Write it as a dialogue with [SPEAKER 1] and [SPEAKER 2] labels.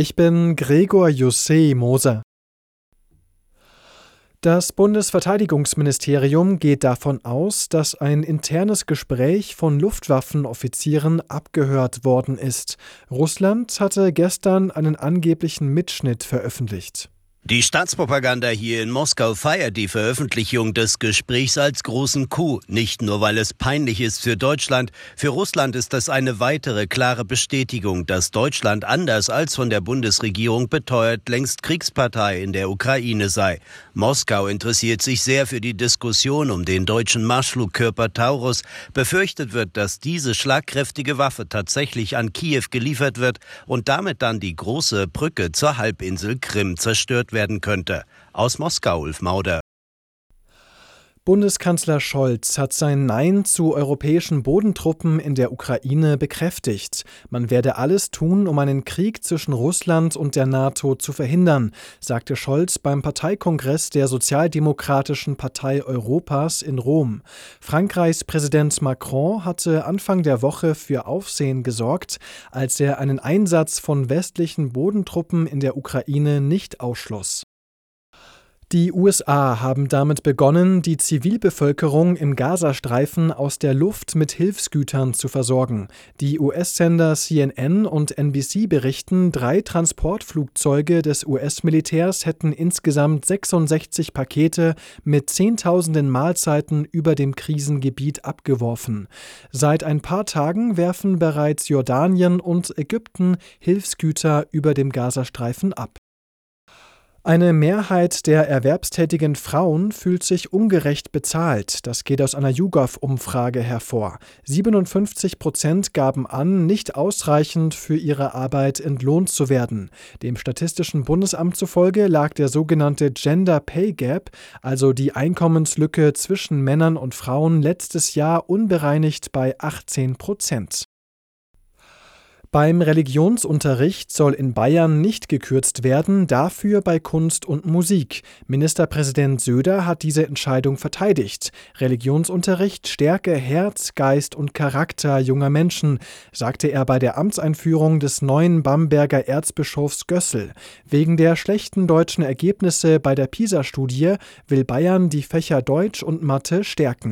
[SPEAKER 1] Ich bin Gregor Jussé Moser. Das Bundesverteidigungsministerium geht davon aus, dass ein internes Gespräch von Luftwaffenoffizieren abgehört worden ist. Russland hatte gestern einen angeblichen Mitschnitt veröffentlicht.
[SPEAKER 2] Die Staatspropaganda hier in Moskau feiert die Veröffentlichung des Gesprächs als großen Coup, nicht nur weil es peinlich ist für Deutschland, für Russland ist das eine weitere klare Bestätigung, dass Deutschland anders als von der Bundesregierung beteuert längst Kriegspartei in der Ukraine sei. Moskau interessiert sich sehr für die Diskussion um den deutschen Marschflugkörper Taurus. Befürchtet wird, dass diese schlagkräftige Waffe tatsächlich an Kiew geliefert wird und damit dann die große Brücke zur Halbinsel Krim zerstört wird werden könnte. Aus Moskau, Ulf Mauder.
[SPEAKER 1] Bundeskanzler Scholz hat sein Nein zu europäischen Bodentruppen in der Ukraine bekräftigt. Man werde alles tun, um einen Krieg zwischen Russland und der NATO zu verhindern, sagte Scholz beim Parteikongress der Sozialdemokratischen Partei Europas in Rom. Frankreichs Präsident Macron hatte Anfang der Woche für Aufsehen gesorgt, als er einen Einsatz von westlichen Bodentruppen in der Ukraine nicht ausschloss. Die USA haben damit begonnen, die Zivilbevölkerung im Gazastreifen aus der Luft mit Hilfsgütern zu versorgen. Die US-Sender CNN und NBC berichten, drei Transportflugzeuge des US-Militärs hätten insgesamt 66 Pakete mit Zehntausenden Mahlzeiten über dem Krisengebiet abgeworfen. Seit ein paar Tagen werfen bereits Jordanien und Ägypten Hilfsgüter über dem Gazastreifen ab. Eine Mehrheit der erwerbstätigen Frauen fühlt sich ungerecht bezahlt. Das geht aus einer YouGov-Umfrage hervor. 57 Prozent gaben an, nicht ausreichend für ihre Arbeit entlohnt zu werden. Dem Statistischen Bundesamt zufolge lag der sogenannte Gender Pay Gap, also die Einkommenslücke zwischen Männern und Frauen, letztes Jahr unbereinigt bei 18 Prozent. Beim Religionsunterricht soll in Bayern nicht gekürzt werden, dafür bei Kunst und Musik. Ministerpräsident Söder hat diese Entscheidung verteidigt. Religionsunterricht stärke Herz, Geist und Charakter junger Menschen, sagte er bei der Amtseinführung des neuen Bamberger Erzbischofs Gössel. Wegen der schlechten deutschen Ergebnisse bei der PISA-Studie will Bayern die Fächer Deutsch und Mathe stärken.